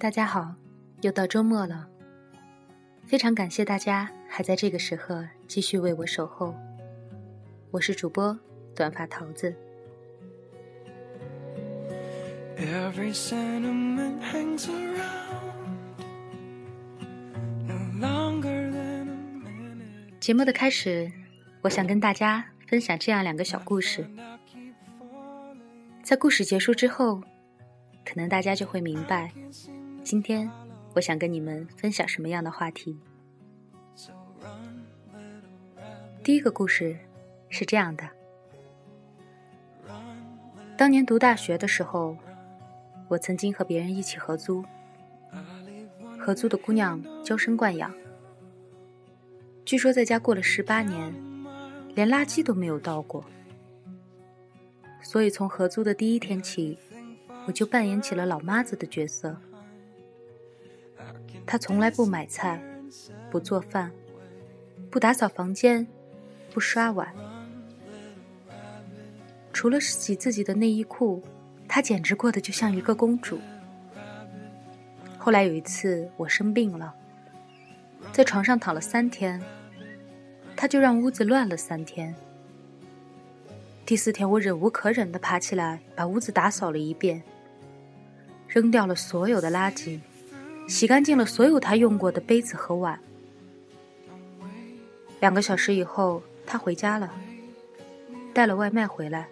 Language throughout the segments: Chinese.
大家好，又到周末了，非常感谢大家还在这个时刻继续为我守候。我是主播短发桃子。节目的开始，我想跟大家分享这样两个小故事。在故事结束之后，可能大家就会明白。今天，我想跟你们分享什么样的话题？第一个故事是这样的：当年读大学的时候，我曾经和别人一起合租，合租的姑娘娇生惯养，据说在家过了十八年，连垃圾都没有倒过。所以从合租的第一天起，我就扮演起了老妈子的角色。他从来不买菜，不做饭，不打扫房间，不刷碗。除了洗自己的内衣裤，他简直过得就像一个公主。后来有一次我生病了，在床上躺了三天，他就让屋子乱了三天。第四天我忍无可忍的爬起来，把屋子打扫了一遍，扔掉了所有的垃圾。洗干净了所有他用过的杯子和碗。两个小时以后，他回家了，带了外卖回来。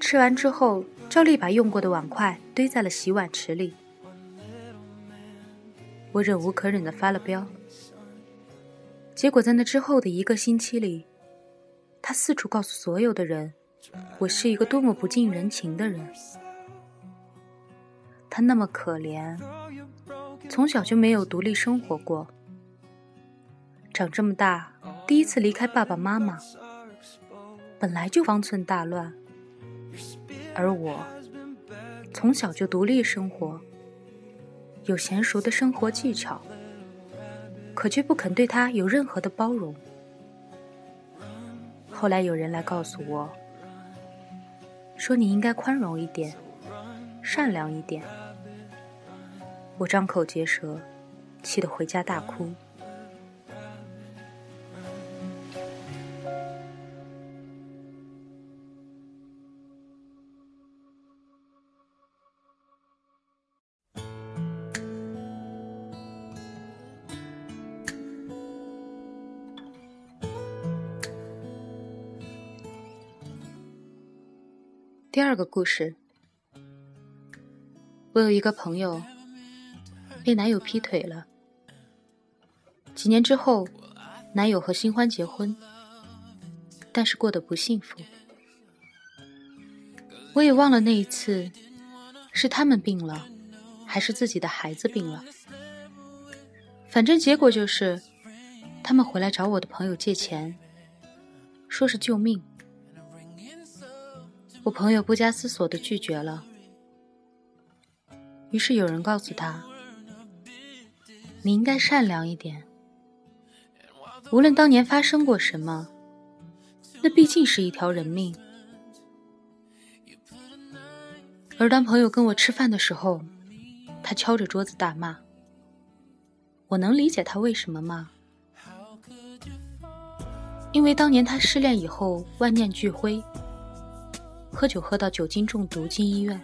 吃完之后，照例把用过的碗筷堆在了洗碗池里。我忍无可忍的发了飙。结果在那之后的一个星期里，他四处告诉所有的人，我是一个多么不近人情的人。他那么可怜。从小就没有独立生活过，长这么大第一次离开爸爸妈妈，本来就方寸大乱。而我从小就独立生活，有娴熟的生活技巧，可却不肯对他有任何的包容。后来有人来告诉我，说你应该宽容一点，善良一点。我张口结舌，气得回家大哭。第二个故事，我有一个朋友。被男友劈腿了。几年之后，男友和新欢结婚，但是过得不幸福。我也忘了那一次，是他们病了，还是自己的孩子病了。反正结果就是，他们回来找我的朋友借钱，说是救命。我朋友不加思索的拒绝了。于是有人告诉他。你应该善良一点。无论当年发生过什么，那毕竟是一条人命。而当朋友跟我吃饭的时候，他敲着桌子大骂。我能理解他为什么骂，因为当年他失恋以后万念俱灰，喝酒喝到酒精中毒进医院。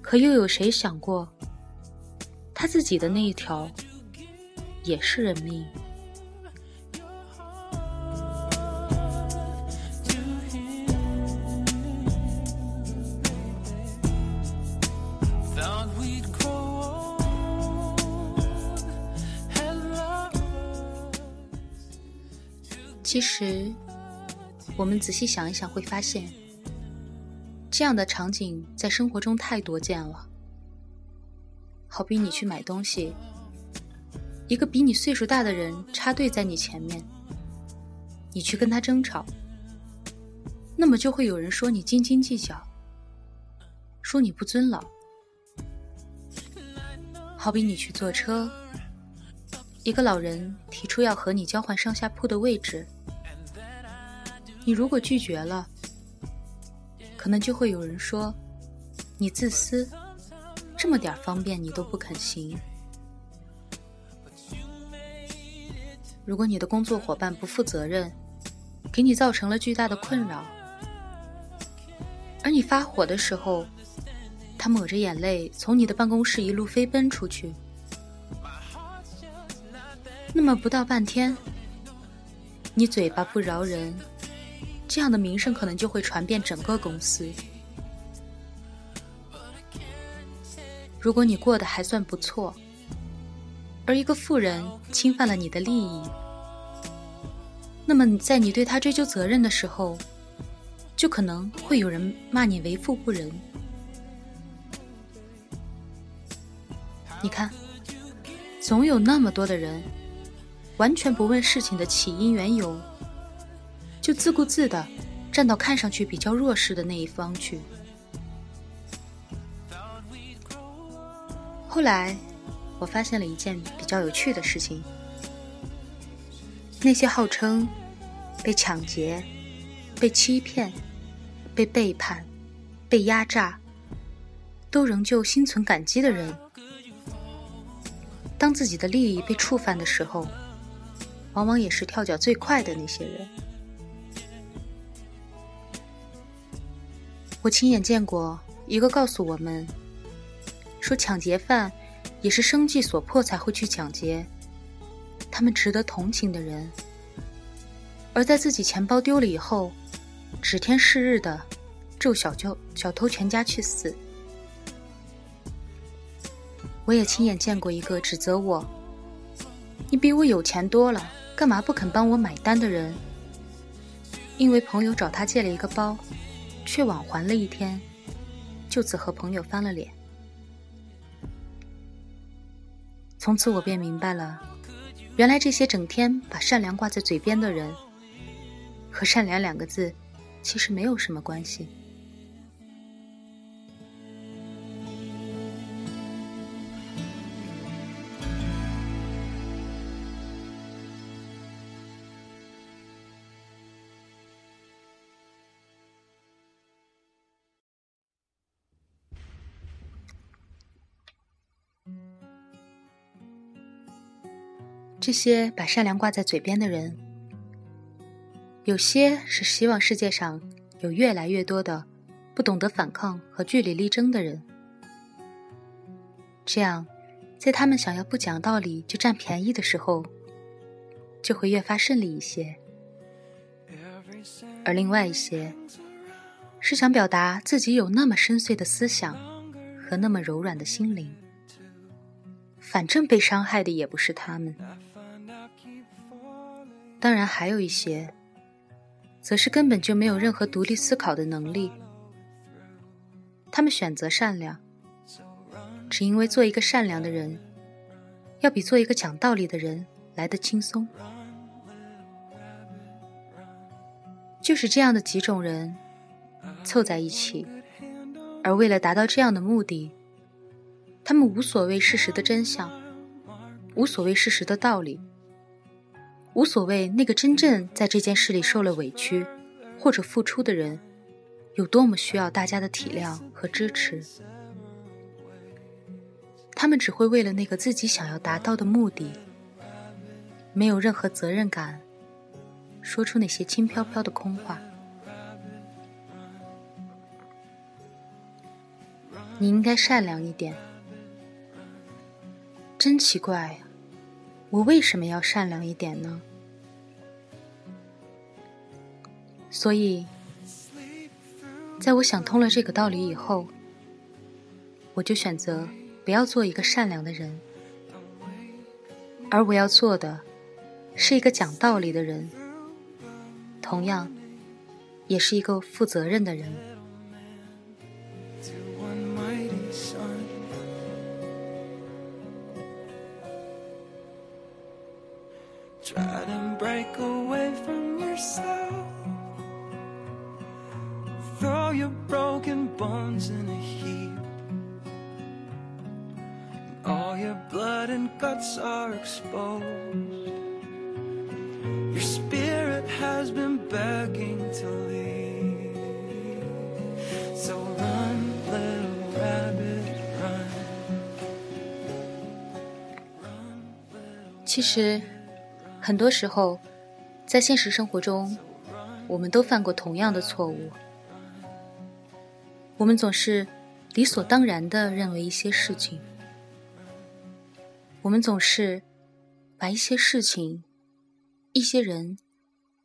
可又有谁想过？他自己的那一条也是人命。其实，我们仔细想一想，会发现，这样的场景在生活中太多见了。好比你去买东西，一个比你岁数大的人插队在你前面，你去跟他争吵，那么就会有人说你斤斤计较，说你不尊老。好比你去坐车，一个老人提出要和你交换上下铺的位置，你如果拒绝了，可能就会有人说你自私。这么点方便你都不肯行。如果你的工作伙伴不负责任，给你造成了巨大的困扰，而你发火的时候，他抹着眼泪从你的办公室一路飞奔出去，那么不到半天，你嘴巴不饶人，这样的名声可能就会传遍整个公司。如果你过得还算不错，而一个富人侵犯了你的利益，那么在你对他追究责任的时候，就可能会有人骂你为富不仁。你看，总有那么多的人，完全不问事情的起因缘由，就自顾自的站到看上去比较弱势的那一方去。后来，我发现了一件比较有趣的事情：那些号称被抢劫、被欺骗、被背叛、被压榨，都仍旧心存感激的人，当自己的利益被触犯的时候，往往也是跳脚最快的那些人。我亲眼见过一个告诉我们。说抢劫犯也是生计所迫才会去抢劫，他们值得同情的人，而在自己钱包丢了以后，指天誓日的咒小偷小偷全家去死。我也亲眼见过一个指责我：“你比我有钱多了，干嘛不肯帮我买单？”的人，因为朋友找他借了一个包，却晚还了一天，就此和朋友翻了脸。从此我便明白了，原来这些整天把善良挂在嘴边的人，和善良两个字，其实没有什么关系。这些把善良挂在嘴边的人，有些是希望世界上有越来越多的不懂得反抗和据理力争的人，这样，在他们想要不讲道理就占便宜的时候，就会越发顺利一些；而另外一些，是想表达自己有那么深邃的思想和那么柔软的心灵，反正被伤害的也不是他们。当然，还有一些，则是根本就没有任何独立思考的能力。他们选择善良，只因为做一个善良的人，要比做一个讲道理的人来得轻松。就是这样的几种人凑在一起，而为了达到这样的目的，他们无所谓事实的真相，无所谓事实的道理。无所谓那个真正在这件事里受了委屈或者付出的人有多么需要大家的体谅和支持，他们只会为了那个自己想要达到的目的，没有任何责任感，说出那些轻飘飘的空话。你应该善良一点，真奇怪。我为什么要善良一点呢？所以，在我想通了这个道理以后，我就选择不要做一个善良的人，而我要做的，是一个讲道理的人，同样，也是一个负责任的人。其实，很多时候，在现实生活中，我们都犯过同样的错误。我们总是理所当然的认为一些事情，我们总是把一些事情、一些人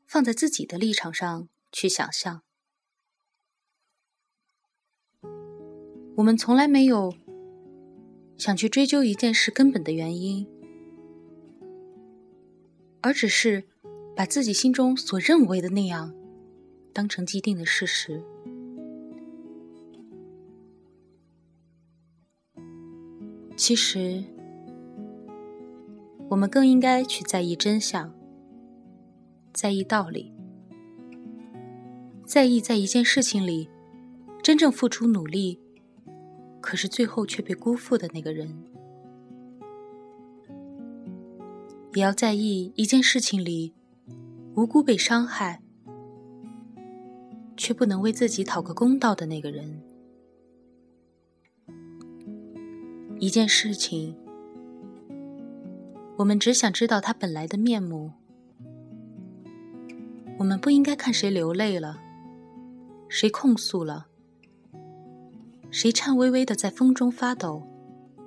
放在自己的立场上去想象。我们从来没有想去追究一件事根本的原因。而只是把自己心中所认为的那样当成既定的事实。其实，我们更应该去在意真相，在意道理，在意在一件事情里真正付出努力，可是最后却被辜负的那个人。也要在意一件事情里无辜被伤害，却不能为自己讨个公道的那个人。一件事情，我们只想知道它本来的面目。我们不应该看谁流泪了，谁控诉了，谁颤巍巍的在风中发抖，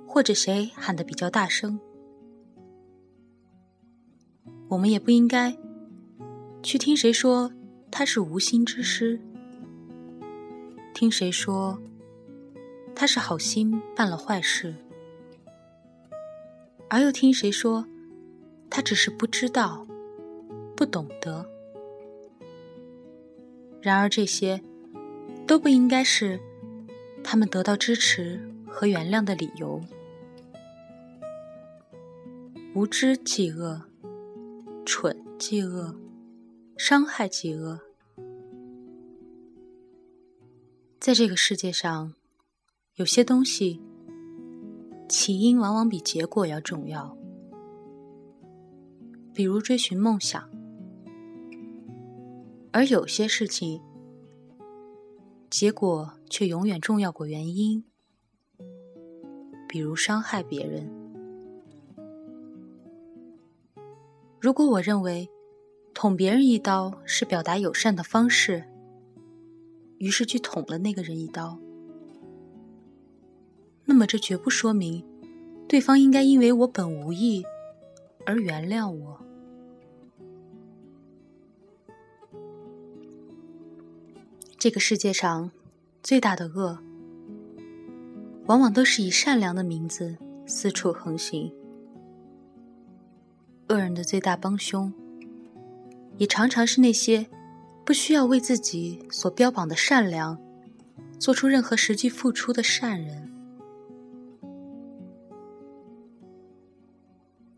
或者谁喊得比较大声。我们也不应该去听谁说他是无心之失，听谁说他是好心办了坏事，而又听谁说他只是不知道、不懂得。然而这些都不应该是他们得到支持和原谅的理由。无知即恶。蠢即恶，伤害即恶。在这个世界上，有些东西起因往往比结果要重要。比如追寻梦想，而有些事情结果却永远重要过原因。比如伤害别人。如果我认为捅别人一刀是表达友善的方式，于是去捅了那个人一刀，那么这绝不说明对方应该因为我本无意而原谅我。这个世界上最大的恶，往往都是以善良的名字四处横行。恶人的最大帮凶，也常常是那些不需要为自己所标榜的善良做出任何实际付出的善人。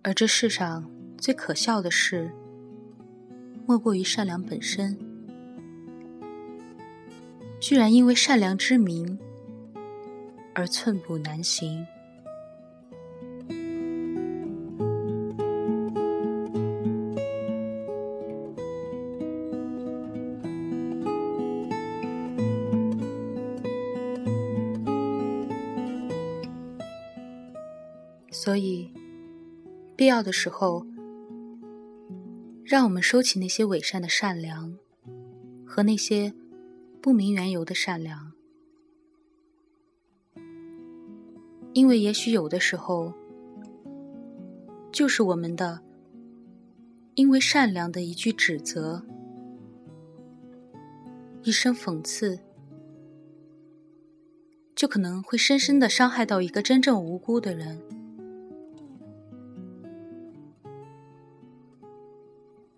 而这世上最可笑的事，莫过于善良本身，居然因为善良之名而寸步难行。所以，必要的时候，让我们收起那些伪善的善良，和那些不明缘由的善良，因为也许有的时候，就是我们的因为善良的一句指责、一声讽刺，就可能会深深的伤害到一个真正无辜的人。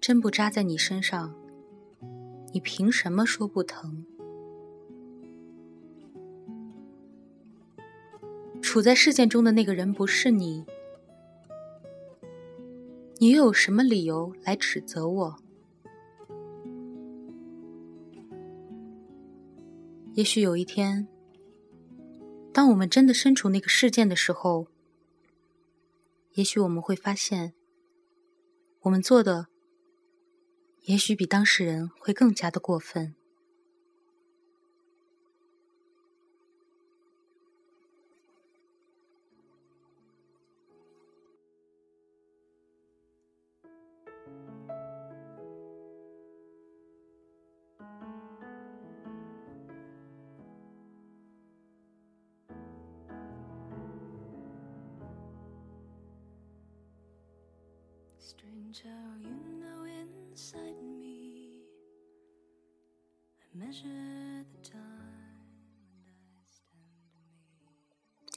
针不扎在你身上，你凭什么说不疼？处在事件中的那个人不是你，你又有什么理由来指责我？也许有一天，当我们真的身处那个事件的时候，也许我们会发现，我们做的。也许比当事人会更加的过分。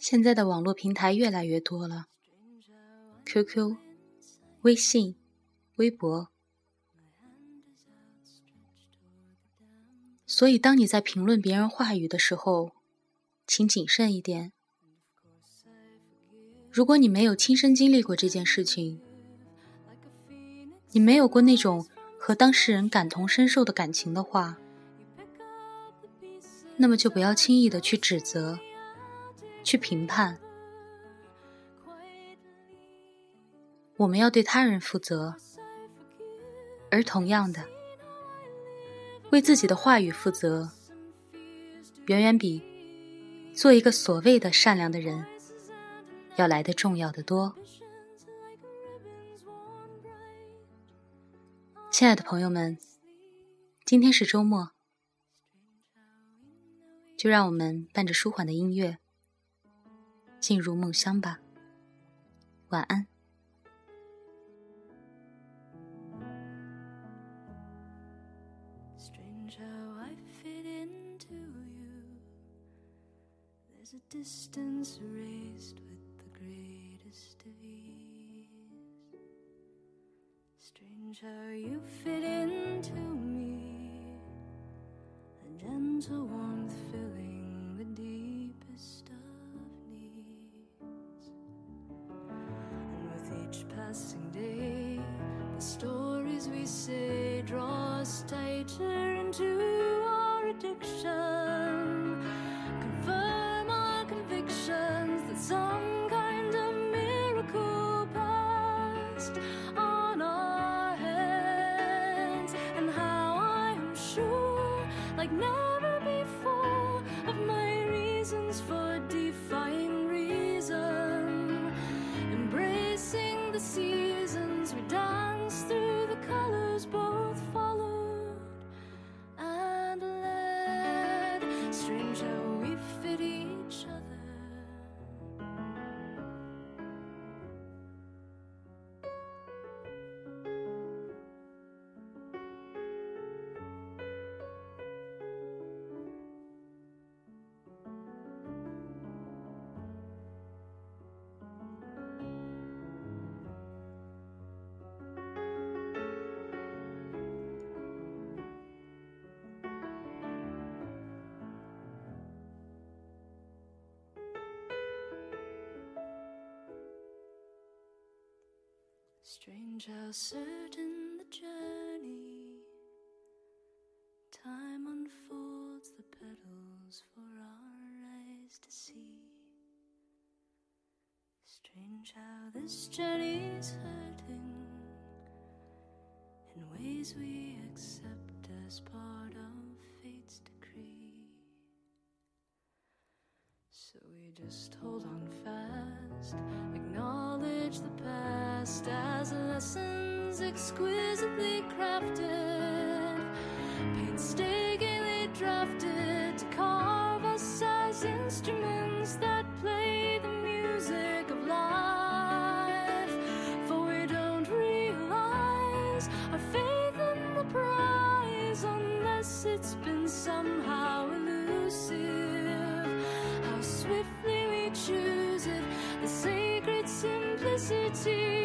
现在的网络平台越来越多了，QQ、微信、微博。所以，当你在评论别人话语的时候，请谨慎一点。如果你没有亲身经历过这件事情，你没有过那种和当事人感同身受的感情的话，那么就不要轻易的去指责、去评判。我们要对他人负责，而同样的。为自己的话语负责，远远比做一个所谓的善良的人要来的重要的多。亲爱的朋友们，今天是周末，就让我们伴着舒缓的音乐进入梦乡吧。晚安。distance raised with the greatest of ease. How you fit into me, a gentle warmth filling the deepest of needs. And with each passing day, Strange how certain the journey. Time unfolds the petals for our eyes to see. Strange how this journey's hurting in ways we accept as part of fate's decree. So we just hold on lessons exquisitely crafted, painstakingly drafted to carve us as instruments that play the music of life. For we don't realize our faith in the prize unless it's been somehow elusive. How swiftly we choose it, the sacred simplicity